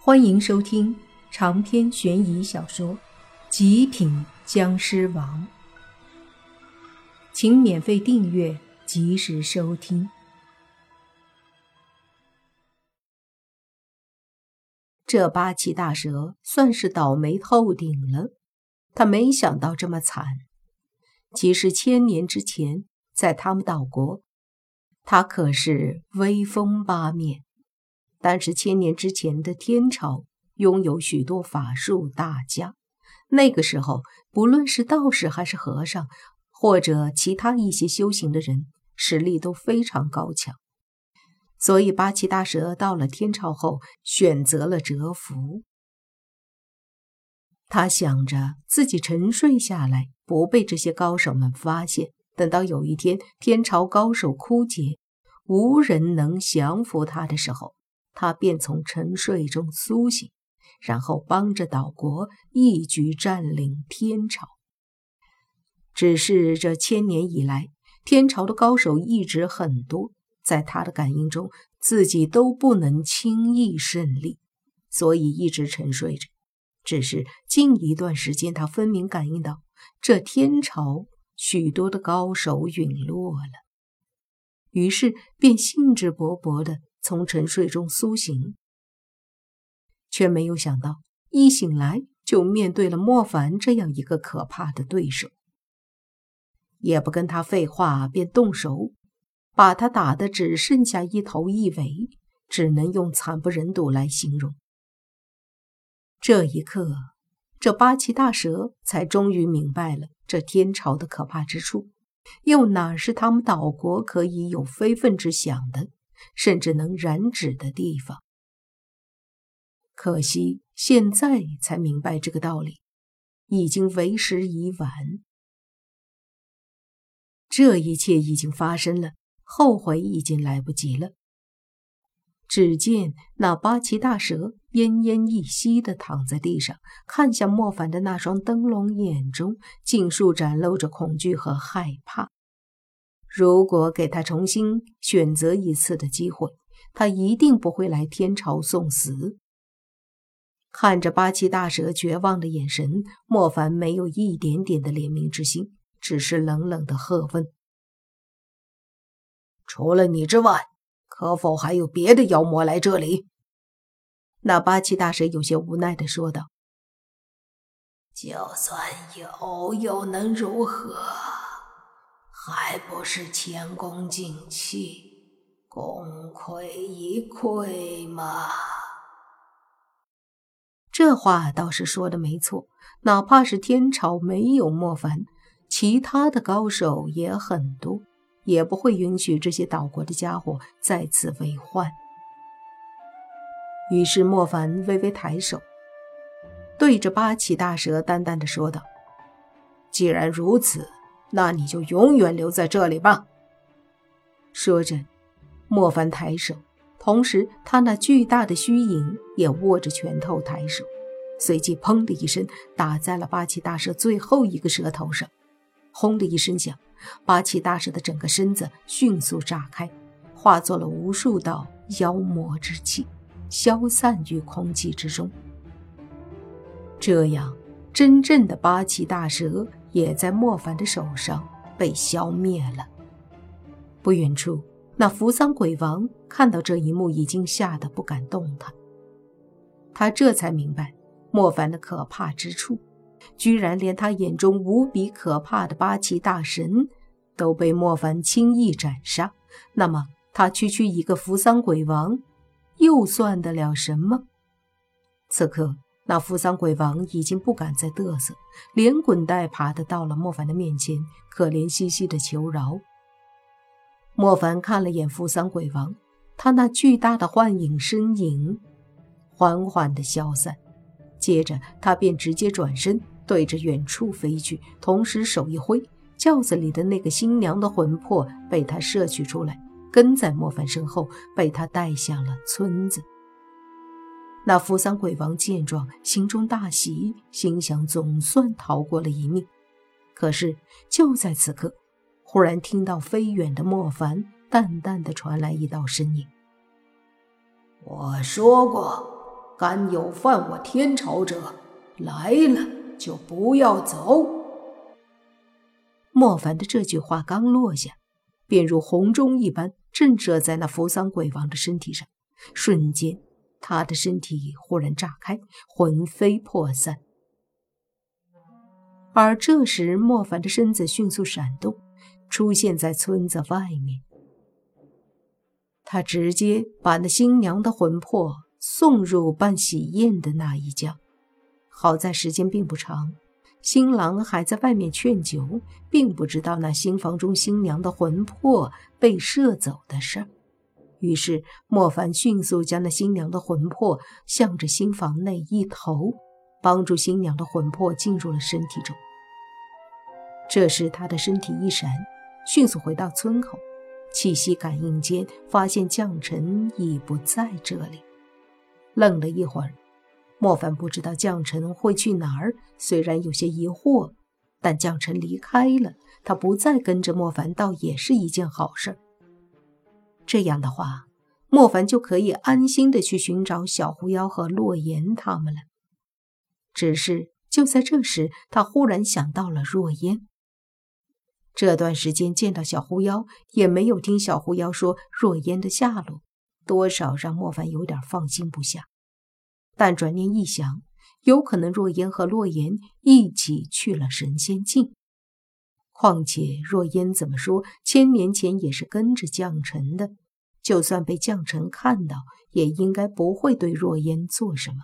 欢迎收听长篇悬疑小说《极品僵尸王》，请免费订阅，及时收听。这八岐大蛇算是倒霉透顶了，他没想到这么惨。其实千年之前，在他们岛国，他可是威风八面。但是千年之前的天朝拥有许多法术大家，那个时候不论是道士还是和尚，或者其他一些修行的人，实力都非常高强。所以八岐大蛇到了天朝后，选择了蛰伏。他想着自己沉睡下来，不被这些高手们发现。等到有一天天朝高手枯竭，无人能降服他的时候。他便从沉睡中苏醒，然后帮着岛国一举占领天朝。只是这千年以来，天朝的高手一直很多，在他的感应中，自己都不能轻易胜利，所以一直沉睡着。只是近一段时间，他分明感应到这天朝许多的高手陨落了，于是便兴致勃勃的。从沉睡中苏醒，却没有想到一醒来就面对了莫凡这样一个可怕的对手，也不跟他废话，便动手把他打得只剩下一头一尾，只能用惨不忍睹来形容。这一刻，这八岐大蛇才终于明白了这天朝的可怕之处，又哪是他们岛国可以有非分之想的？甚至能染指的地方，可惜现在才明白这个道理，已经为时已晚。这一切已经发生了，后悔已经来不及了。只见那八岐大蛇奄奄一息地躺在地上，看向莫凡的那双灯笼眼中，尽数展露着恐惧和害怕。如果给他重新选择一次的机会，他一定不会来天朝送死。看着八岐大蛇绝望的眼神，莫凡没有一点点的怜悯之心，只是冷冷的喝问：“除了你之外，可否还有别的妖魔来这里？”那八岐大蛇有些无奈的说道：“就算有，又能如何？”还不是前功尽弃，功亏一篑吗？这话倒是说的没错。哪怕是天朝没有莫凡，其他的高手也很多，也不会允许这些岛国的家伙再次为患。于是莫凡微微抬手，对着八岐大蛇淡淡的说道：“既然如此。”那你就永远留在这里吧。说着，莫凡抬手，同时他那巨大的虚影也握着拳头抬手，随即砰的一声打在了八岐大蛇最后一个蛇头上，轰的一声响，八岐大蛇的整个身子迅速炸开，化作了无数道妖魔之气，消散于空气之中。这样，真正的八岐大蛇。也在莫凡的手上被消灭了。不远处，那扶桑鬼王看到这一幕，已经吓得不敢动弹。他这才明白莫凡的可怕之处，居然连他眼中无比可怕的八岐大神都被莫凡轻易斩杀。那么，他区区一个扶桑鬼王，又算得了什么？此刻。那扶桑鬼王已经不敢再嘚瑟，连滚带爬的到了莫凡的面前，可怜兮兮的求饶。莫凡看了眼扶桑鬼王，他那巨大的幻影身影缓缓的消散，接着他便直接转身对着远处飞去，同时手一挥，轿子里的那个新娘的魂魄被他摄取出来，跟在莫凡身后，被他带向了村子。那扶桑鬼王见状，心中大喜，心想总算逃过了一命。可是就在此刻，忽然听到飞远的莫凡淡淡的传来一道声音：“我说过，敢有犯我天朝者，来了就不要走。莫凡的这句话刚落下，便如洪钟一般震慑在那扶桑鬼王的身体上，瞬间，他的身体忽然炸开，魂飞魄散。而这时，莫凡的身子迅速闪动，出现在村子外面。他直接把那新娘的魂魄送入办喜宴的那一家。好在时间并不长，新郎还在外面劝酒，并不知道那新房中新娘的魂魄被射走的事儿。于是，莫凡迅速将那新娘的魂魄向着新房内一投，帮助新娘的魂魄进入了身体中。这时，他的身体一闪，迅速回到村口。气息感应间，发现将臣已不在这里。愣了一会儿，莫凡不知道将臣会去哪儿。虽然有些疑惑，但将臣离开了，他不再跟着莫凡，倒也是一件好事。这样的话，莫凡就可以安心的去寻找小狐妖和洛言他们了。只是就在这时，他忽然想到了若烟。这段时间见到小狐妖，也没有听小狐妖说若烟的下落，多少让莫凡有点放心不下。但转念一想，有可能若烟和洛言一起去了神仙境。况且若烟怎么说，千年前也是跟着将臣的，就算被将臣看到，也应该不会对若烟做什么。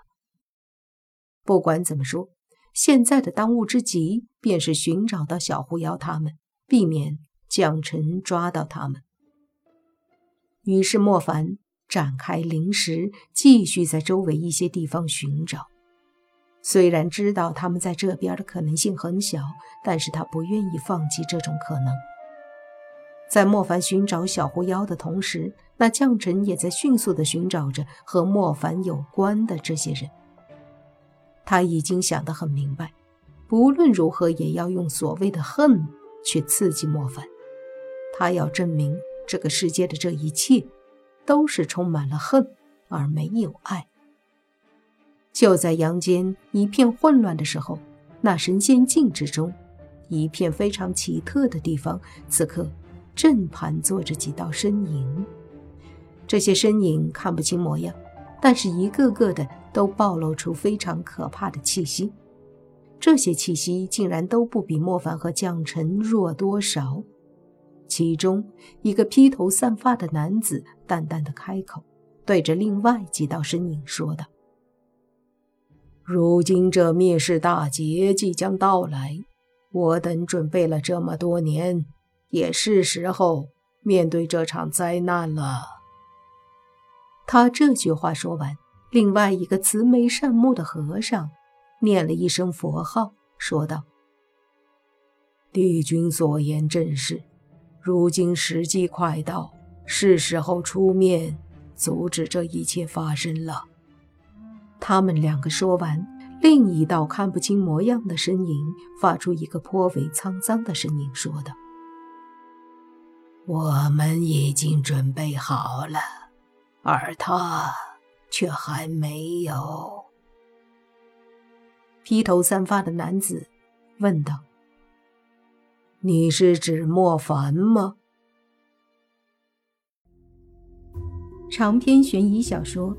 不管怎么说，现在的当务之急便是寻找到小狐妖他们。避免将臣抓到他们。于是莫凡展开灵石，继续在周围一些地方寻找。虽然知道他们在这边的可能性很小，但是他不愿意放弃这种可能。在莫凡寻找小狐妖的同时，那将臣也在迅速的寻找着和莫凡有关的这些人。他已经想得很明白，不论如何也要用所谓的恨。去刺激莫凡，他要证明这个世界的这一切都是充满了恨而没有爱。就在阳间一片混乱的时候，那神仙境之中，一片非常奇特的地方，此刻正盘坐着几道身影。这些身影看不清模样，但是一个个的都暴露出非常可怕的气息。这些气息竟然都不比莫凡和将臣弱多少。其中一个披头散发的男子淡淡的开口，对着另外几道身影说道：“如今这灭世大劫即将到来，我等准备了这么多年，也是时候面对这场灾难了。”他这句话说完，另外一个慈眉善目的和尚。念了一声佛号，说道：“帝君所言正是，如今时机快到，是时候出面阻止这一切发生了。”他们两个说完，另一道看不清模样的身影发出一个颇为沧桑的声音，说道：“我们已经准备好了，而他却还没有。”披头散发的男子问道：“你是指莫凡吗？”长篇悬疑小说《